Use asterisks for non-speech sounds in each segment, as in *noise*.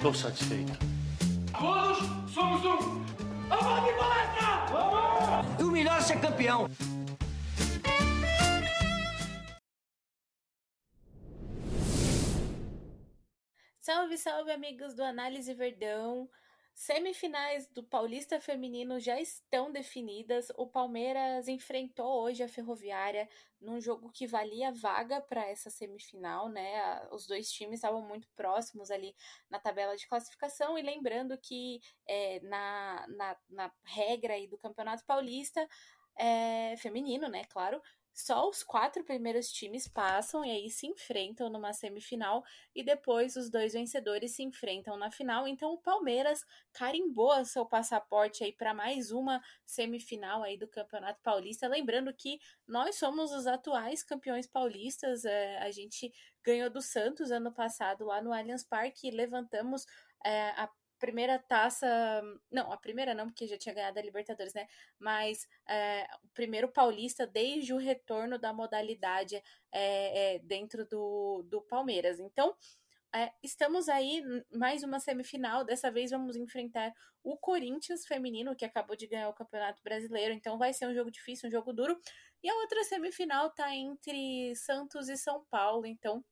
Tô satisfeito. Todos somos um. Vamos de palestra! Vamos! E o melhor é ser campeão. Salve, salve, amigos do Análise Verdão. Semifinais do Paulista Feminino já estão definidas. O Palmeiras enfrentou hoje a Ferroviária num jogo que valia vaga para essa semifinal, né? Os dois times estavam muito próximos ali na tabela de classificação. E lembrando que é, na, na, na regra aí do Campeonato Paulista, é, feminino, né? Claro, só os quatro primeiros times passam e aí se enfrentam numa semifinal e depois os dois vencedores se enfrentam na final. Então o Palmeiras carimbou seu passaporte aí para mais uma semifinal aí do Campeonato Paulista. Lembrando que nós somos os atuais campeões paulistas. É, a gente ganhou do Santos ano passado lá no Allianz Parque e levantamos é, a primeira taça. Não, a primeira não, porque já tinha ganhado a Libertadores, né? Mas é, o primeiro paulista desde o retorno da modalidade é, é, dentro do, do Palmeiras. Então. É, estamos aí, mais uma semifinal. Dessa vez vamos enfrentar o Corinthians feminino, que acabou de ganhar o Campeonato Brasileiro. Então vai ser um jogo difícil, um jogo duro. E a outra semifinal tá entre Santos e São Paulo. Então,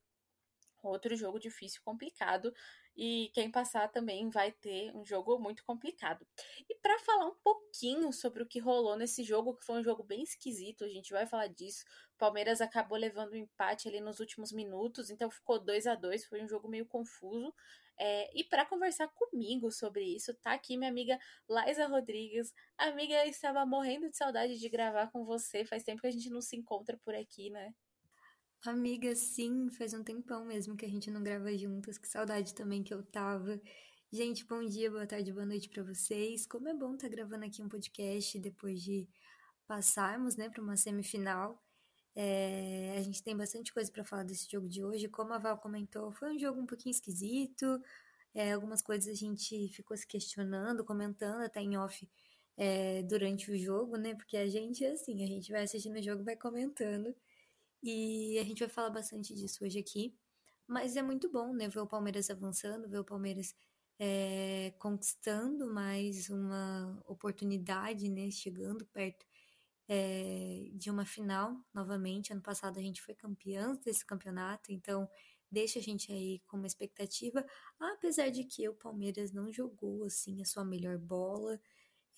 outro jogo difícil, complicado e quem passar também vai ter um jogo muito complicado. E para falar um pouquinho sobre o que rolou nesse jogo, que foi um jogo bem esquisito, a gente vai falar disso. O Palmeiras acabou levando um empate ali nos últimos minutos, então ficou 2 a 2 foi um jogo meio confuso. É, e para conversar comigo sobre isso, tá aqui minha amiga Laisa Rodrigues. Amiga, estava morrendo de saudade de gravar com você. Faz tempo que a gente não se encontra por aqui, né? Amiga, sim, faz um tempão mesmo que a gente não grava juntas, que saudade também que eu tava. Gente, bom dia, boa tarde, boa noite para vocês. Como é bom estar tá gravando aqui um podcast depois de passarmos, né, para uma semifinal. É, a gente tem bastante coisa para falar desse jogo de hoje. Como a Val comentou, foi um jogo um pouquinho esquisito. É, algumas coisas a gente ficou se questionando, comentando até em off é, durante o jogo, né? Porque a gente assim, a gente vai assistindo o jogo vai comentando. E a gente vai falar bastante disso hoje aqui. Mas é muito bom, né? Ver o Palmeiras avançando, ver o Palmeiras é, conquistando mais uma oportunidade, né? Chegando perto é, de uma final novamente. Ano passado a gente foi campeão desse campeonato, então deixa a gente aí com uma expectativa. Apesar de que o Palmeiras não jogou assim a sua melhor bola.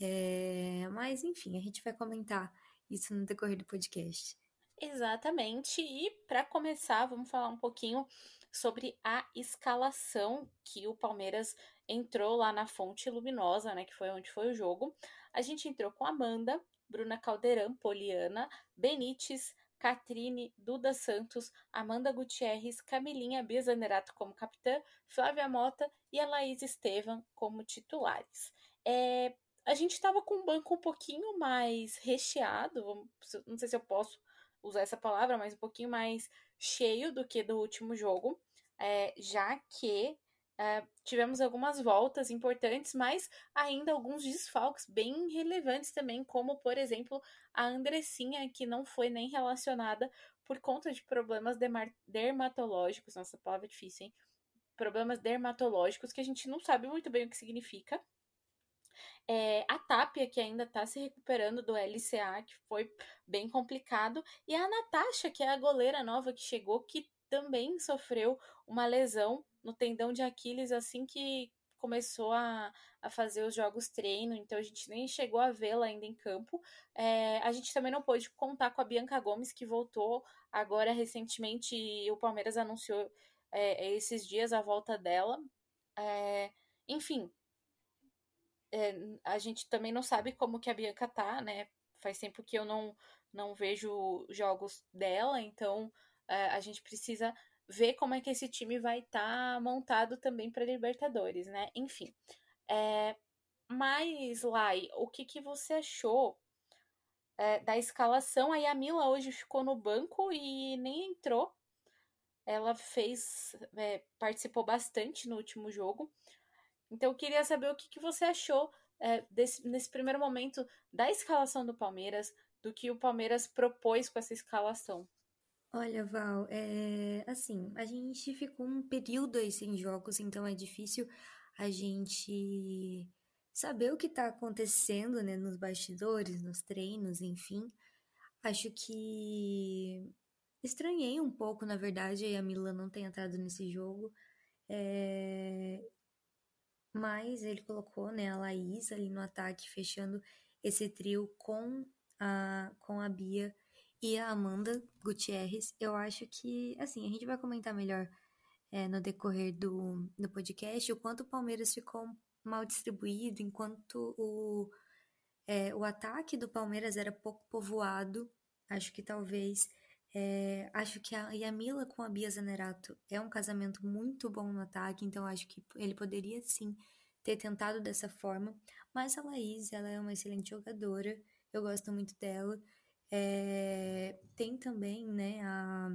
É, mas enfim, a gente vai comentar isso no decorrer do podcast. Exatamente. E para começar, vamos falar um pouquinho sobre a escalação que o Palmeiras entrou lá na Fonte Luminosa, né, que foi onde foi o jogo. A gente entrou com Amanda, Bruna Caldeirão, Poliana, Benites, Catrine, Duda Santos, Amanda Gutierrez, Camilinha Bizanerato como capitã, Flávia Mota e a Laís Estevam como titulares. É, a gente estava com um banco um pouquinho mais recheado, não sei se eu posso usar essa palavra, mas um pouquinho mais cheio do que do último jogo, é, já que é, tivemos algumas voltas importantes, mas ainda alguns desfalques bem relevantes também, como por exemplo a Andressinha, que não foi nem relacionada por conta de problemas dermatológicos. Nossa, palavra é difícil, hein? Problemas dermatológicos que a gente não sabe muito bem o que significa. É, a Tapia, que ainda está se recuperando do LCA, que foi bem complicado, e a Natasha, que é a goleira nova que chegou, que também sofreu uma lesão no tendão de Aquiles assim que começou a, a fazer os jogos treino, então a gente nem chegou a vê-la ainda em campo. É, a gente também não pôde contar com a Bianca Gomes, que voltou agora recentemente, e o Palmeiras anunciou é, esses dias a volta dela. É, enfim, é, a gente também não sabe como que a Bianca tá, né? Faz tempo que eu não, não vejo jogos dela, então é, a gente precisa ver como é que esse time vai estar tá montado também para Libertadores, né? Enfim. É, mas, Lai, o que, que você achou é, da escalação? Aí a Mila hoje ficou no banco e nem entrou. Ela fez, é, participou bastante no último jogo. Então eu queria saber o que, que você achou é, desse, nesse primeiro momento da escalação do Palmeiras, do que o Palmeiras propôs com essa escalação. Olha, Val, é assim, a gente ficou um período aí sem jogos, então é difícil a gente saber o que tá acontecendo, né, nos bastidores, nos treinos, enfim. Acho que estranhei um pouco, na verdade, a Milan não ter entrado nesse jogo. É... Mas ele colocou, né, a Laís ali no ataque, fechando esse trio com a, com a Bia e a Amanda Gutierrez. Eu acho que, assim, a gente vai comentar melhor é, no decorrer do, do podcast o quanto o Palmeiras ficou mal distribuído, enquanto o, é, o ataque do Palmeiras era pouco povoado. Acho que talvez. É, acho que a Yamila com a Bia Zanerato é um casamento muito bom no ataque, então acho que ele poderia sim ter tentado dessa forma. Mas a Laís, ela é uma excelente jogadora, eu gosto muito dela. É, tem também né, a,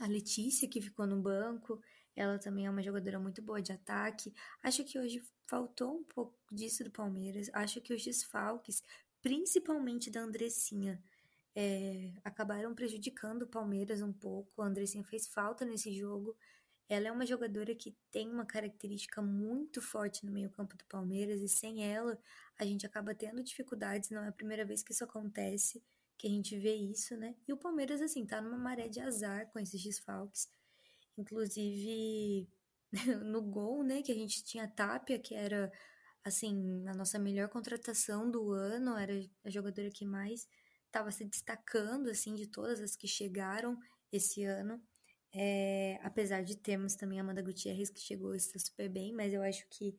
a Letícia, que ficou no banco, ela também é uma jogadora muito boa de ataque. Acho que hoje faltou um pouco disso do Palmeiras. Acho que os desfalques, principalmente da Andressinha, é, acabaram prejudicando o Palmeiras um pouco. A Andressinha fez falta nesse jogo. Ela é uma jogadora que tem uma característica muito forte no meio-campo do Palmeiras e sem ela a gente acaba tendo dificuldades. Não é a primeira vez que isso acontece, que a gente vê isso, né? E o Palmeiras, assim, tá numa maré de azar com esses desfalques. Inclusive, *laughs* no gol, né, que a gente tinha a Tapia, que era, assim, a nossa melhor contratação do ano, era a jogadora que mais estava se destacando, assim, de todas as que chegaram esse ano. É, apesar de termos também a Amanda Gutierrez, que chegou está super bem, mas eu acho que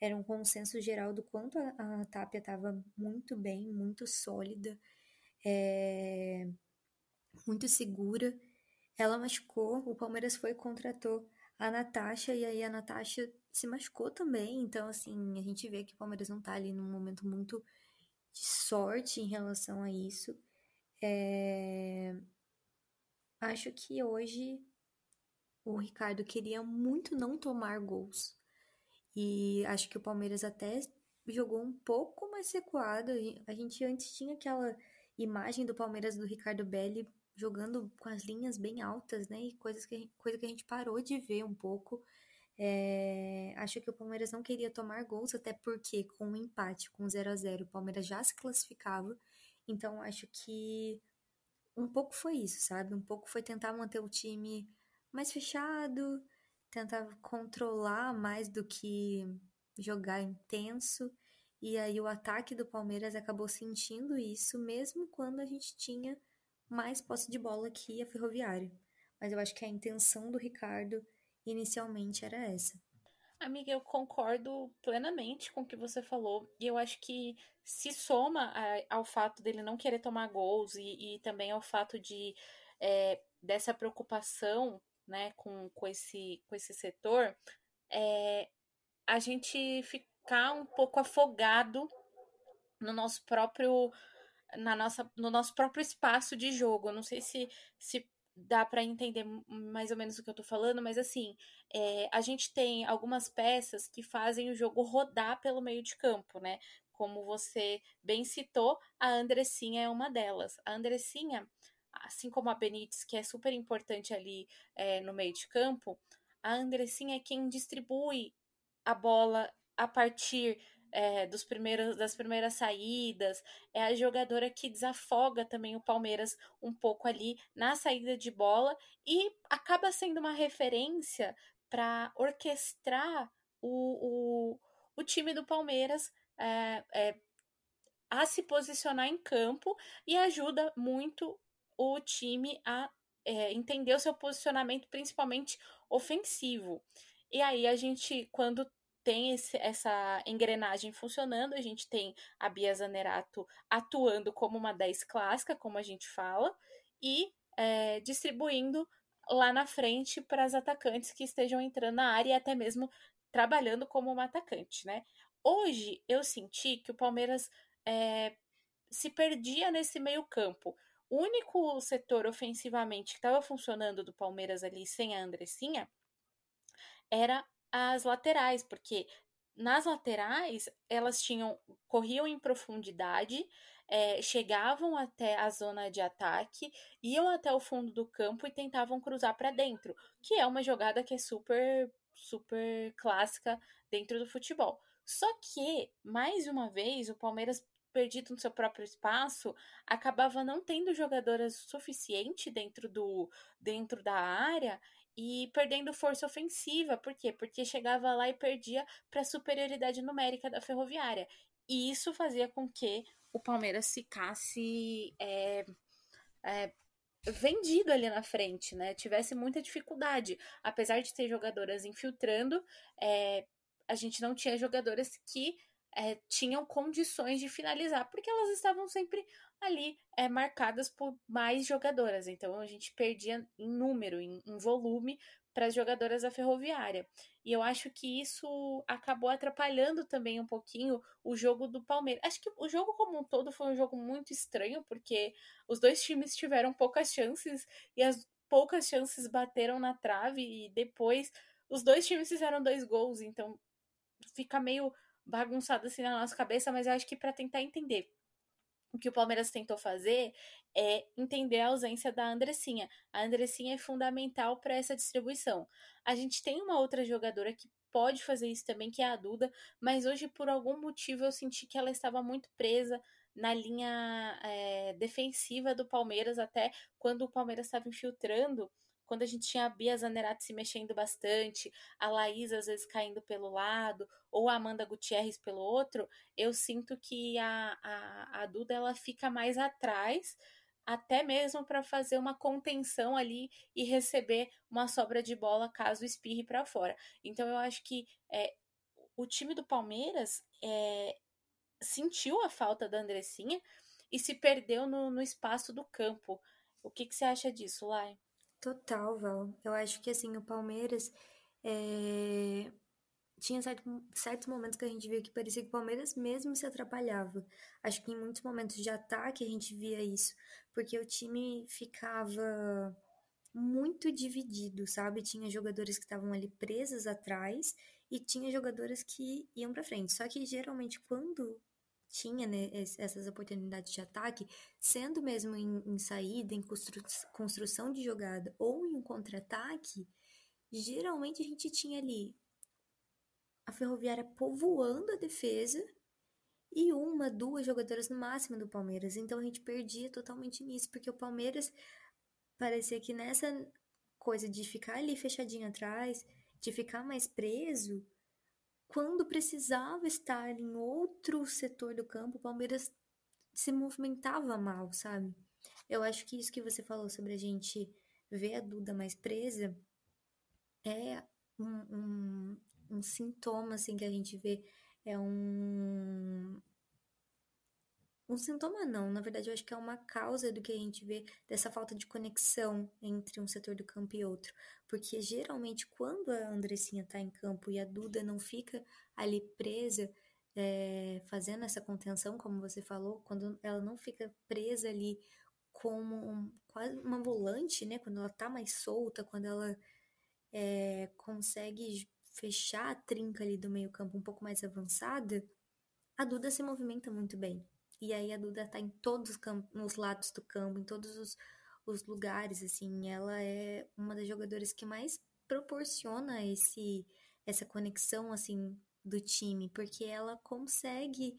era um consenso geral do quanto a, a Tapia estava muito bem, muito sólida, é, muito segura. Ela machucou, o Palmeiras foi e contratou a Natasha, e aí a Natasha se machucou também. Então, assim, a gente vê que o Palmeiras não tá ali num momento muito de sorte em relação a isso. É... Acho que hoje o Ricardo queria muito não tomar gols. E acho que o Palmeiras até jogou um pouco mais recuado. A gente antes tinha aquela imagem do Palmeiras do Ricardo Belli jogando com as linhas bem altas, né? E coisas que, coisa que a gente parou de ver um pouco. É, acho que o Palmeiras não queria tomar gols, até porque com um empate, com 0 a 0 o Palmeiras já se classificava. Então acho que um pouco foi isso, sabe? Um pouco foi tentar manter o time mais fechado, tentar controlar mais do que jogar intenso. E aí o ataque do Palmeiras acabou sentindo isso, mesmo quando a gente tinha mais posse de bola que a Ferroviária. Mas eu acho que a intenção do Ricardo inicialmente era essa. Amiga, eu concordo plenamente com o que você falou. E eu acho que se soma a, ao fato dele não querer tomar gols e, e também ao fato de é, dessa preocupação né, com, com, esse, com esse setor, é, a gente ficar um pouco afogado no nosso próprio na nossa, no nosso próprio espaço de jogo. Eu não sei se, se dá para entender mais ou menos o que eu tô falando, mas assim, é, a gente tem algumas peças que fazem o jogo rodar pelo meio de campo, né? Como você bem citou, a Andressinha é uma delas. A Andressinha, assim como a Benítez, que é super importante ali é, no meio de campo, a Andressinha é quem distribui a bola a partir é, dos primeiros, das primeiras saídas, é a jogadora que desafoga também o Palmeiras um pouco ali na saída de bola e acaba sendo uma referência para orquestrar o, o, o, time do Palmeiras é, é, a se posicionar em campo e ajuda muito o time a é, entender o seu posicionamento, principalmente ofensivo. E aí a gente, quando tem esse, essa engrenagem funcionando, a gente tem a Bia Zanerato atuando como uma 10 clássica, como a gente fala, e é, distribuindo lá na frente para as atacantes que estejam entrando na área e até mesmo trabalhando como uma atacante, né? Hoje eu senti que o Palmeiras é, se perdia nesse meio campo. O único setor ofensivamente que estava funcionando do Palmeiras ali sem a Andressinha era as laterais, porque nas laterais elas tinham corriam em profundidade, é, chegavam até a zona de ataque, iam até o fundo do campo e tentavam cruzar para dentro, que é uma jogada que é super, super clássica dentro do futebol. Só que, mais uma vez, o Palmeiras perdido no seu próprio espaço, acabava não tendo jogadoras suficiente dentro do dentro da área e perdendo força ofensiva. Por quê? Porque chegava lá e perdia para a superioridade numérica da Ferroviária. E isso fazia com que o Palmeiras ficasse é, é, vendido ali na frente, né? Tivesse muita dificuldade. Apesar de ter jogadoras infiltrando, é, a gente não tinha jogadoras que é, tinham condições de finalizar, porque elas estavam sempre ali é, marcadas por mais jogadoras. Então a gente perdia em número, em, em volume para as jogadoras da Ferroviária. E eu acho que isso acabou atrapalhando também um pouquinho o jogo do Palmeiras. Acho que o jogo como um todo foi um jogo muito estranho, porque os dois times tiveram poucas chances e as poucas chances bateram na trave e depois os dois times fizeram dois gols, então fica meio bagunçado assim na nossa cabeça, mas eu acho que para tentar entender o que o Palmeiras tentou fazer é entender a ausência da Andressinha. A Andressinha é fundamental para essa distribuição. A gente tem uma outra jogadora que pode fazer isso também, que é a Duda, mas hoje, por algum motivo, eu senti que ela estava muito presa na linha é, defensiva do Palmeiras, até quando o Palmeiras estava infiltrando quando a gente tinha a Bia Zanerato se mexendo bastante, a Laís às vezes caindo pelo lado, ou a Amanda Gutierrez pelo outro, eu sinto que a, a, a Duda ela fica mais atrás, até mesmo para fazer uma contenção ali e receber uma sobra de bola caso espirre para fora. Então eu acho que é, o time do Palmeiras é, sentiu a falta da Andressinha e se perdeu no, no espaço do campo. O que, que você acha disso, Lai? Total, Val. Eu acho que assim, o Palmeiras é... tinha certo, certos momentos que a gente via que parecia que o Palmeiras mesmo se atrapalhava. Acho que em muitos momentos de ataque a gente via isso, porque o time ficava muito dividido, sabe? Tinha jogadores que estavam ali presas atrás e tinha jogadores que iam para frente. Só que geralmente quando tinha né, essas oportunidades de ataque, sendo mesmo em, em saída, em constru, construção de jogada ou em um contra-ataque, geralmente a gente tinha ali a Ferroviária povoando a defesa e uma, duas jogadoras no máximo do Palmeiras. Então a gente perdia totalmente nisso, porque o Palmeiras parecia que nessa coisa de ficar ali fechadinho atrás, de ficar mais preso, quando precisava estar em outro setor do campo, o Palmeiras se movimentava mal, sabe? Eu acho que isso que você falou sobre a gente ver a Duda mais presa é um, um, um sintoma, assim, que a gente vê. É um, um sintoma não, na verdade eu acho que é uma causa do que a gente vê dessa falta de conexão entre um setor do campo e outro. Porque geralmente quando a Andressinha tá em campo e a Duda não fica ali presa, é, fazendo essa contenção, como você falou, quando ela não fica presa ali como um, quase uma volante, né? Quando ela tá mais solta, quando ela é, consegue fechar a trinca ali do meio campo um pouco mais avançada, a Duda se movimenta muito bem. E aí a Duda tá em todos os, nos lados do campo, em todos os, os lugares, assim. Ela é uma das jogadoras que mais proporciona esse essa conexão, assim, do time, porque ela consegue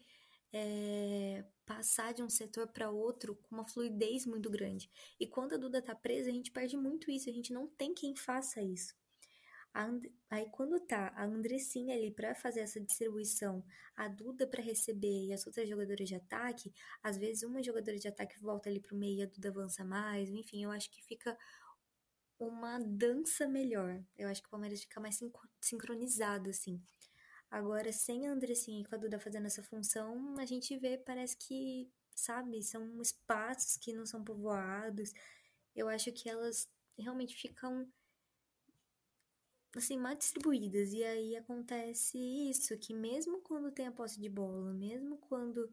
é, passar de um setor para outro com uma fluidez muito grande. E quando a Duda tá presa, a gente perde muito isso, a gente não tem quem faça isso. And... Aí quando tá a Andressinha ali para fazer essa distribuição, a Duda para receber e as outras jogadoras de ataque, às vezes uma jogadora de ataque volta ali pro meio e a Duda avança mais, enfim, eu acho que fica uma dança melhor. Eu acho que o Palmeiras fica mais sincronizado, assim. Agora, sem a Andressinha e com a Duda fazendo essa função, a gente vê, parece que, sabe, são espaços que não são povoados. Eu acho que elas realmente ficam assim, mal distribuídas. E aí acontece isso, que mesmo quando tem a posse de bola, mesmo quando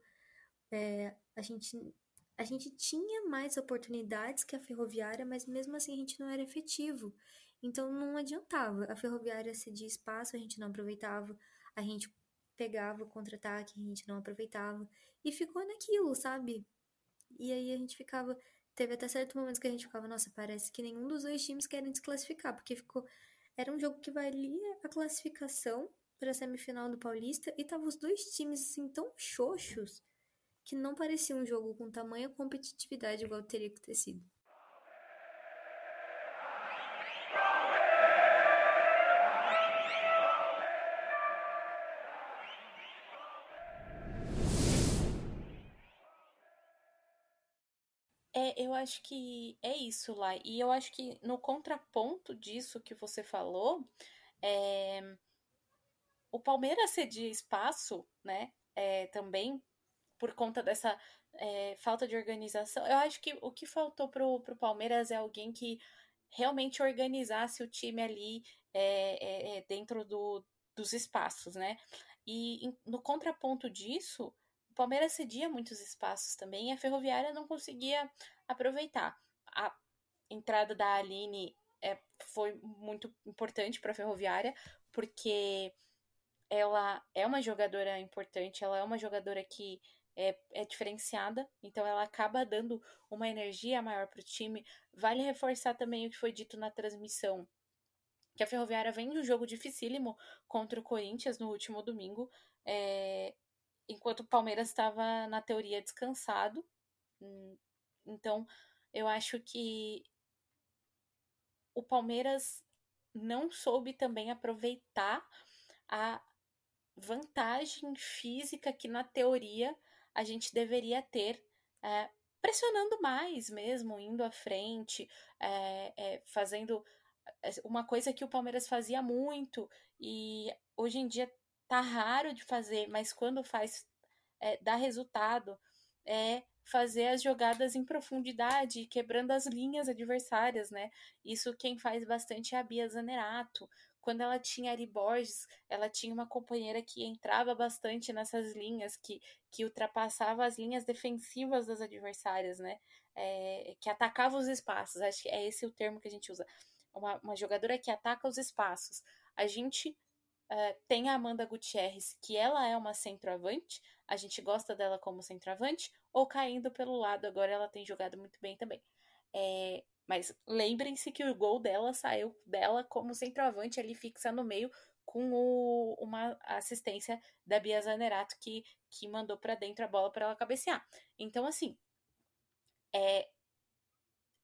é, a gente a gente tinha mais oportunidades que a ferroviária, mas mesmo assim a gente não era efetivo. Então não adiantava. A ferroviária cedia espaço, a gente não aproveitava, a gente pegava o contra-ataque, a gente não aproveitava. E ficou naquilo, sabe? E aí a gente ficava. Teve até certos momentos que a gente ficava, nossa, parece que nenhum dos dois times querem desclassificar, porque ficou. Era um jogo que valia a classificação para a semifinal do Paulista e tava os dois times assim tão xoxos que não parecia um jogo com tamanha competitividade igual teria que ter sido. Eu acho que é isso lá. E eu acho que no contraponto disso que você falou, é... o Palmeiras cedia espaço, né? É, também por conta dessa é, falta de organização. Eu acho que o que faltou pro, pro Palmeiras é alguém que realmente organizasse o time ali dentro do, dos espaços, né? E no contraponto disso, o Palmeiras cedia muitos espaços também e a Ferroviária não conseguia aproveitar. A entrada da Aline é, foi muito importante para a Ferroviária, porque ela é uma jogadora importante, ela é uma jogadora que é, é diferenciada, então ela acaba dando uma energia maior para o time. Vale reforçar também o que foi dito na transmissão, que a Ferroviária vem de um jogo dificílimo contra o Corinthians no último domingo, é, enquanto o Palmeiras estava, na teoria, descansado. Então, eu acho que o Palmeiras não soube também aproveitar a vantagem física que, na teoria, a gente deveria ter, é, pressionando mais mesmo, indo à frente, é, é, fazendo uma coisa que o Palmeiras fazia muito e hoje em dia tá raro de fazer, mas quando faz, dá resultado, é fazer as jogadas em profundidade, quebrando as linhas adversárias, né? Isso quem faz bastante é a Bia Zanerato. Quando ela tinha Ari Borges, ela tinha uma companheira que entrava bastante nessas linhas, que, que ultrapassava as linhas defensivas das adversárias, né? É, que atacava os espaços. Acho que é esse o termo que a gente usa. Uma, uma jogadora que ataca os espaços. A gente Uh, tem a Amanda Gutierrez, que ela é uma centroavante, a gente gosta dela como centroavante, ou caindo pelo lado, agora ela tem jogado muito bem também. É, mas lembrem-se que o gol dela saiu dela como centroavante ali fixa no meio com o, uma assistência da Bia Zanerato que, que mandou para dentro a bola para ela cabecear. Então, assim, é,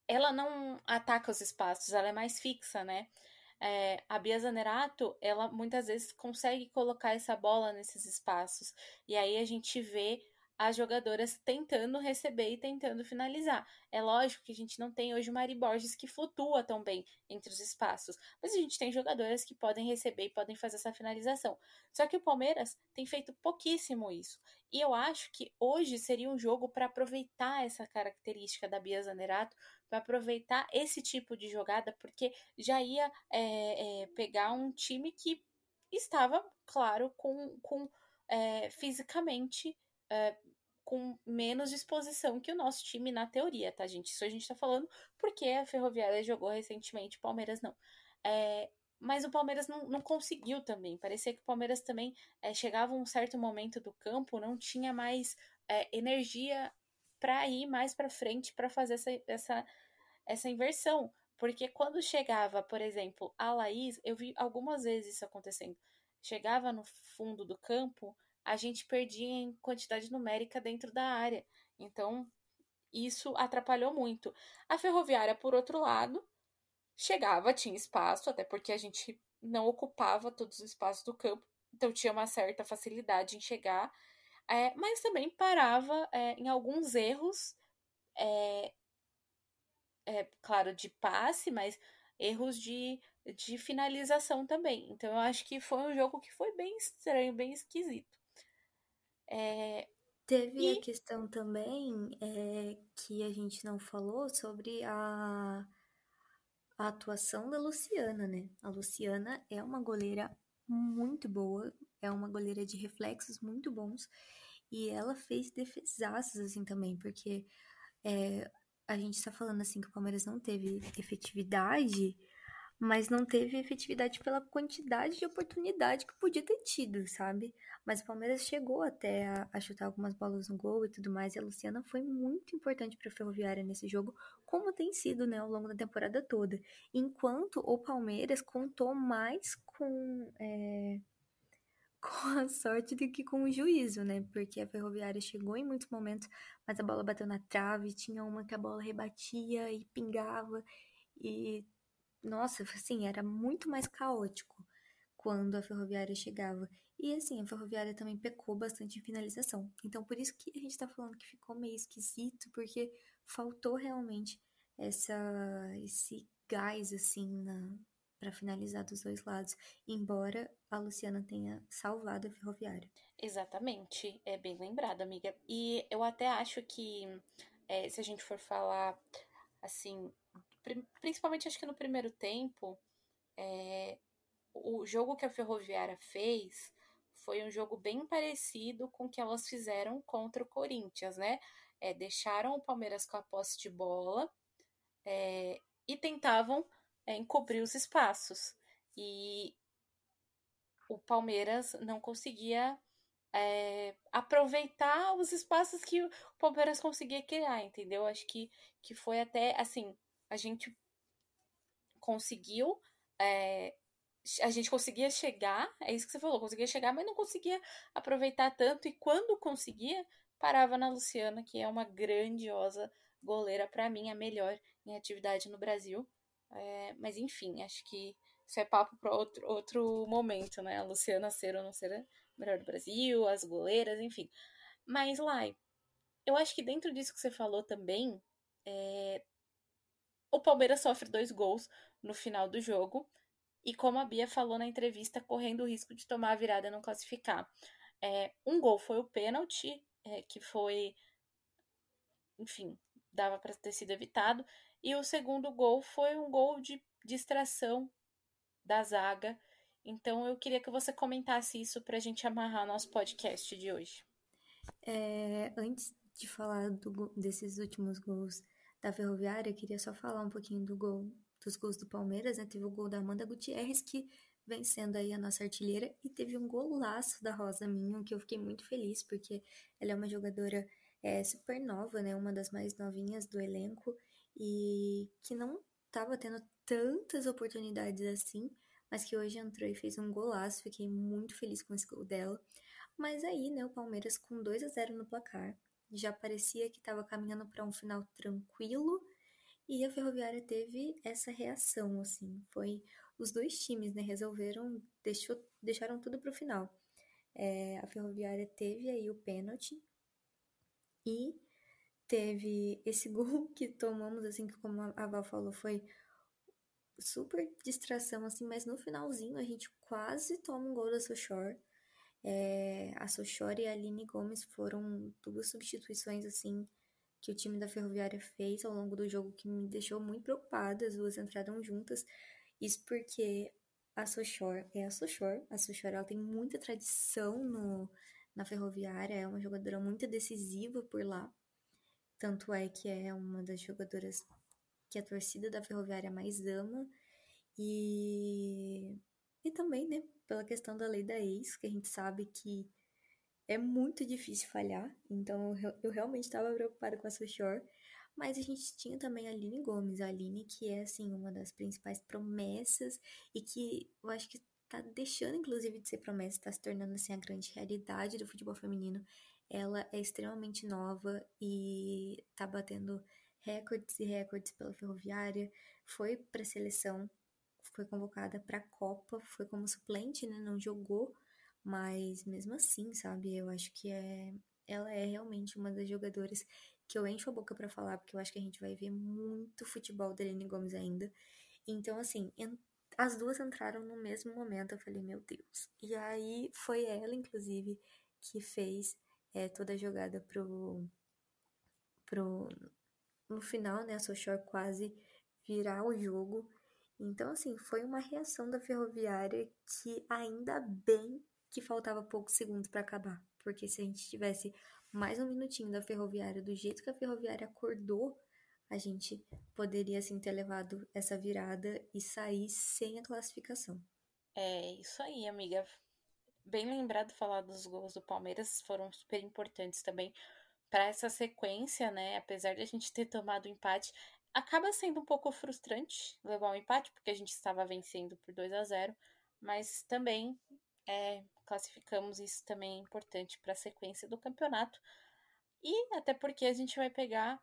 ela não ataca os espaços, ela é mais fixa, né? É, a Bia Zanerato, ela muitas vezes consegue colocar essa bola nesses espaços. E aí a gente vê as jogadoras tentando receber e tentando finalizar. É lógico que a gente não tem hoje o Mari Borges que flutua tão bem entre os espaços, mas a gente tem jogadoras que podem receber e podem fazer essa finalização. Só que o Palmeiras tem feito pouquíssimo isso. E eu acho que hoje seria um jogo para aproveitar essa característica da Bia Zanerato, para aproveitar esse tipo de jogada, porque já ia é, é, pegar um time que estava, claro, com, com é, fisicamente é, com menos disposição que o nosso time na teoria, tá, gente? Isso a gente tá falando porque a Ferroviária jogou recentemente, o Palmeiras não. É, mas o Palmeiras não, não conseguiu também. Parecia que o Palmeiras também é, chegava um certo momento do campo, não tinha mais é, energia para ir mais para frente para fazer essa, essa, essa inversão. Porque quando chegava, por exemplo, a Laís, eu vi algumas vezes isso acontecendo. Chegava no fundo do campo, a gente perdia em quantidade numérica dentro da área. Então, isso atrapalhou muito. A ferroviária, por outro lado, chegava, tinha espaço, até porque a gente não ocupava todos os espaços do campo, então tinha uma certa facilidade em chegar, é, mas também parava é, em alguns erros, é, é, claro, de passe, mas erros de, de finalização também. Então eu acho que foi um jogo que foi bem estranho, bem esquisito. É, Teve e... a questão também é, que a gente não falou sobre a, a atuação da Luciana, né? A Luciana é uma goleira muito boa, é uma goleira de reflexos muito bons e ela fez defesaços assim também, porque é, a gente está falando assim que o Palmeiras não teve efetividade, mas não teve efetividade pela quantidade de oportunidade que podia ter tido, sabe? Mas o Palmeiras chegou até a, a chutar algumas bolas no gol e tudo mais, e a Luciana foi muito importante para a Ferroviária nesse jogo, como tem sido, né, ao longo da temporada toda. Enquanto o Palmeiras contou mais com é, *laughs* com a sorte do que com o juízo, né? Porque a Ferroviária chegou em muitos momentos, mas a bola bateu na trave, tinha uma que a bola rebatia e pingava e nossa, assim, era muito mais caótico quando a ferroviária chegava. E assim, a ferroviária também pecou bastante em finalização. Então, por isso que a gente tá falando que ficou meio esquisito, porque faltou realmente essa, esse gás, assim, na, para finalizar dos dois lados, embora a Luciana tenha salvado a ferroviária. Exatamente, é bem lembrado, amiga. E eu até acho que é, se a gente for falar assim, principalmente acho que no primeiro tempo, é, o jogo que a Ferroviária fez foi um jogo bem parecido com o que elas fizeram contra o Corinthians, né? É, deixaram o Palmeiras com a posse de bola é, e tentavam é, encobrir os espaços. E o Palmeiras não conseguia é, aproveitar os espaços que o Palmeiras conseguia criar, entendeu? Acho que, que foi até assim a gente conseguiu. É, a gente conseguia chegar, é isso que você falou, conseguia chegar, mas não conseguia aproveitar tanto. E quando conseguia, parava na Luciana, que é uma grandiosa goleira, para mim, a melhor em atividade no Brasil. É, mas enfim, acho que isso é papo para outro, outro momento, né? A Luciana ser ou não ser a melhor do Brasil, as goleiras, enfim. Mas, Lai, eu acho que dentro disso que você falou também, é, o Palmeiras sofre dois gols no final do jogo. E como a Bia falou na entrevista, correndo o risco de tomar a virada e não classificar. É, um gol foi o pênalti, é, que foi. Enfim, dava para ter sido evitado. E o segundo gol foi um gol de distração da zaga. Então eu queria que você comentasse isso para a gente amarrar nosso podcast de hoje. É, antes de falar do, desses últimos gols da Ferroviária, queria só falar um pouquinho do gol, dos gols do Palmeiras, né? Teve o gol da Amanda Gutierrez, que vem sendo aí a nossa artilheira, e teve um golaço da Rosa Minho, que eu fiquei muito feliz, porque ela é uma jogadora é, super nova, né? Uma das mais novinhas do elenco, e que não estava tendo tantas oportunidades assim, mas que hoje entrou e fez um golaço, fiquei muito feliz com esse gol dela. Mas aí, né, o Palmeiras com 2 a 0 no placar, já parecia que estava caminhando para um final tranquilo e a Ferroviária teve essa reação, assim, foi os dois times, né, resolveram, deixou, deixaram tudo para o final. É, a Ferroviária teve aí o pênalti e teve esse *laughs* gol que tomamos, assim, que como a Val falou, foi super distração, assim, mas no finalzinho a gente quase toma um gol da Sochor. É, a Sochora e a Aline Gomes foram duas substituições assim que o time da Ferroviária fez ao longo do jogo que me deixou muito preocupada. As duas entraram juntas. Isso porque a Sochor é a Sochor. A Sochor ela tem muita tradição no, na Ferroviária, é uma jogadora muito decisiva por lá. Tanto é que é uma das jogadoras que a torcida da Ferroviária mais ama. E, e também, né, pela questão da lei da ex, que a gente sabe que é muito difícil falhar, então eu, realmente estava preocupada com a Sushore, mas a gente tinha também a Aline Gomes, a Aline que é, assim, uma das principais promessas e que eu acho que tá deixando, inclusive, de ser promessa, tá se tornando, assim, a grande realidade do futebol feminino. Ela é extremamente nova e tá batendo recordes e recordes pela Ferroviária, foi para seleção foi convocada para a Copa, foi como suplente, né? Não jogou, mas mesmo assim, sabe? Eu acho que é, ela é realmente uma das jogadoras que eu encho a boca para falar, porque eu acho que a gente vai ver muito futebol da Aline Gomes ainda. Então, assim, as duas entraram no mesmo momento. Eu falei, meu Deus. E aí foi ela, inclusive, que fez é, toda a jogada pro. pro no final, né? A Sochor quase virar o jogo. Então, assim, foi uma reação da ferroviária que ainda bem que faltava poucos segundos para acabar. Porque se a gente tivesse mais um minutinho da ferroviária, do jeito que a ferroviária acordou a gente poderia assim ter levado essa virada e sair sem a classificação. É isso aí, amiga. Bem lembrado falar dos gols do Palmeiras, foram super importantes também para essa sequência, né? Apesar de a gente ter tomado o empate, acaba sendo um pouco frustrante levar o um empate, porque a gente estava vencendo por 2 a 0 mas também é, classificamos isso também é importante para a sequência do campeonato. E até porque a gente vai pegar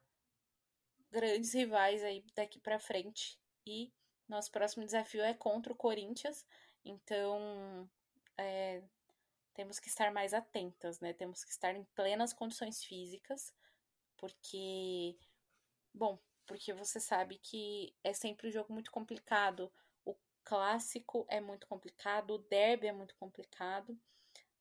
grandes rivais aí daqui para frente. E nosso próximo desafio é contra o Corinthians. Então, é, temos que estar mais atentas, né? Temos que estar em plenas condições físicas, porque, bom, porque você sabe que é sempre um jogo muito complicado. O clássico é muito complicado, o derby é muito complicado,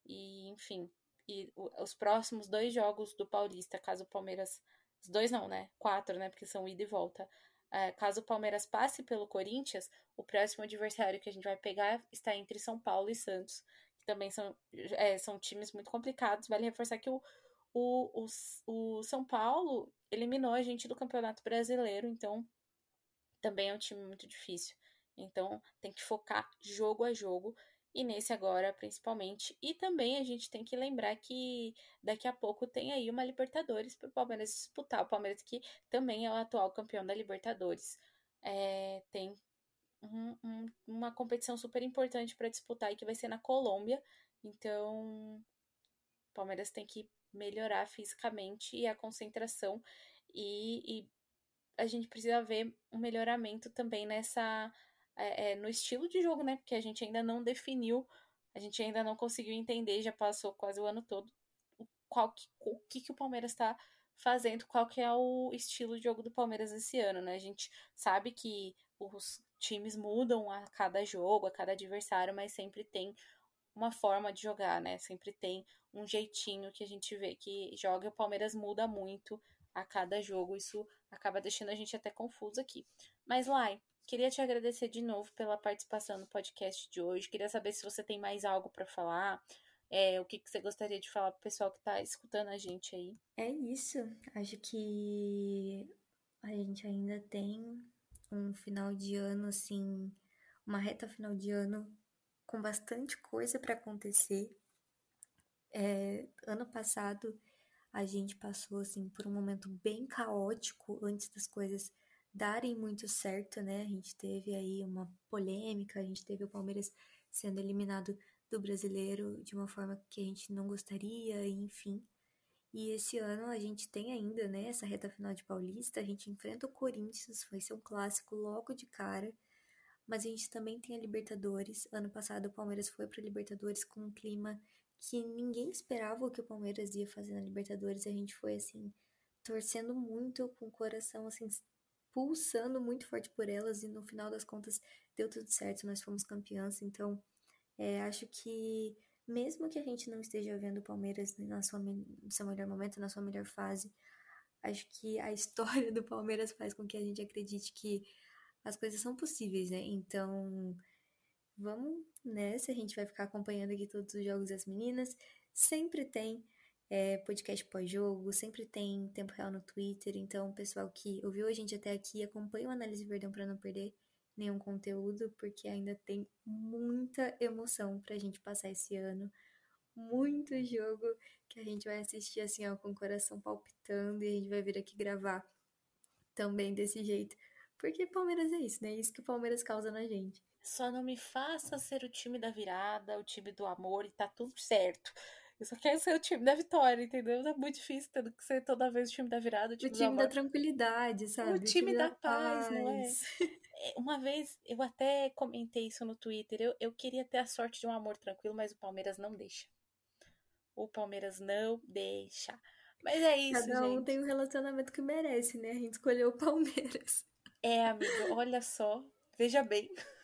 e enfim. E os próximos dois jogos do Paulista, caso o Palmeiras. Os dois não, né? Quatro, né? Porque são ida e volta. É, caso o Palmeiras passe pelo Corinthians, o próximo adversário que a gente vai pegar está entre São Paulo e Santos, que também são, é, são times muito complicados. Vale reforçar que o, o, o, o São Paulo eliminou a gente do Campeonato Brasileiro, então também é um time muito difícil. Então tem que focar jogo a jogo e nesse agora principalmente. E também a gente tem que lembrar que daqui a pouco tem aí uma Libertadores para o Palmeiras disputar. O Palmeiras que também é o atual campeão da Libertadores. É, tem um, um, uma competição super importante para disputar e que vai ser na Colômbia. Então, o Palmeiras tem que melhorar fisicamente e a concentração e, e a gente precisa ver um melhoramento também nessa é, é, no estilo de jogo, né? Porque a gente ainda não definiu, a gente ainda não conseguiu entender, já passou quase o ano todo, qual que, o que, que o Palmeiras está fazendo, qual que é o estilo de jogo do Palmeiras esse ano, né? A gente sabe que os times mudam a cada jogo, a cada adversário, mas sempre tem uma forma de jogar, né? Sempre tem um jeitinho que a gente vê que joga e o Palmeiras muda muito a cada jogo. Isso acaba deixando a gente até confuso aqui. Mas, Lai, Queria te agradecer de novo pela participação no podcast de hoje. Queria saber se você tem mais algo para falar, é, o que, que você gostaria de falar para o pessoal que está escutando a gente aí. É isso. Acho que a gente ainda tem um final de ano, assim, uma reta final de ano com bastante coisa para acontecer. É, ano passado a gente passou assim por um momento bem caótico antes das coisas darem muito certo, né? A gente teve aí uma polêmica, a gente teve o Palmeiras sendo eliminado do brasileiro de uma forma que a gente não gostaria, enfim. E esse ano a gente tem ainda, né, essa reta final de Paulista, a gente enfrenta o Corinthians, vai ser um clássico logo de cara. Mas a gente também tem a Libertadores. Ano passado o Palmeiras foi para Libertadores com um clima que ninguém esperava o que o Palmeiras ia fazer na Libertadores. A gente foi assim torcendo muito com o coração assim pulsando muito forte por elas e no final das contas deu tudo certo, nós fomos campeãs. Então, é, acho que mesmo que a gente não esteja vendo o Palmeiras na sua, no seu melhor momento, na sua melhor fase, acho que a história *laughs* do Palmeiras faz com que a gente acredite que as coisas são possíveis, né? Então, vamos nessa, a gente vai ficar acompanhando aqui todos os jogos das meninas. Sempre tem é, podcast pós-jogo, sempre tem tempo real no Twitter. Então, pessoal que ouviu a gente até aqui, acompanha o Análise Verdão para não perder nenhum conteúdo, porque ainda tem muita emoção pra gente passar esse ano. Muito jogo que a gente vai assistir assim, ó, com o coração palpitando e a gente vai vir aqui gravar também desse jeito. Porque Palmeiras é isso, né? É isso que o Palmeiras causa na gente. Só não me faça ser o time da virada, o time do amor e tá tudo certo. Eu só quero ser o time da vitória, entendeu? É muito difícil tendo que ser toda vez o time da virada, o time, o time da tranquilidade, sabe? O time, o time da, da, paz, paz, não é? é? Uma vez eu até comentei isso no Twitter. Eu, eu queria ter a sorte de um amor tranquilo, mas o Palmeiras não deixa. O Palmeiras não deixa. Mas é isso, Cada um gente. tem o um relacionamento que merece, né? A gente escolheu o Palmeiras. É, amigo, olha só. Veja bem. *laughs*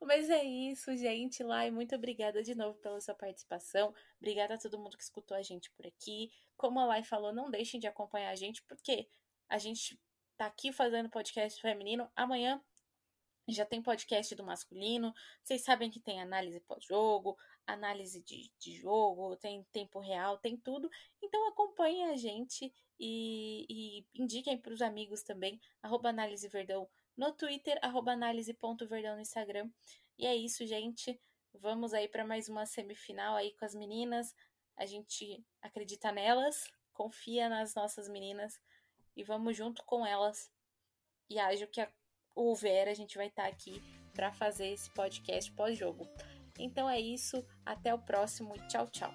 Mas é isso, gente. Lai, muito obrigada de novo pela sua participação. Obrigada a todo mundo que escutou a gente por aqui. Como a Lai falou, não deixem de acompanhar a gente, porque a gente tá aqui fazendo podcast feminino. Amanhã Já tem podcast do masculino, vocês sabem que tem análise pós-jogo, análise de, de jogo, tem tempo real, tem tudo. Então acompanhem a gente e, e indiquem para os amigos também, arroba análise verdão no Twitter, arroba análise.verdão no Instagram. E é isso, gente. Vamos aí para mais uma semifinal aí com as meninas. A gente acredita nelas, confia nas nossas meninas e vamos junto com elas. E acho que a houver, a gente vai estar tá aqui para fazer esse podcast pós-jogo. Então é isso, até o próximo, tchau, tchau.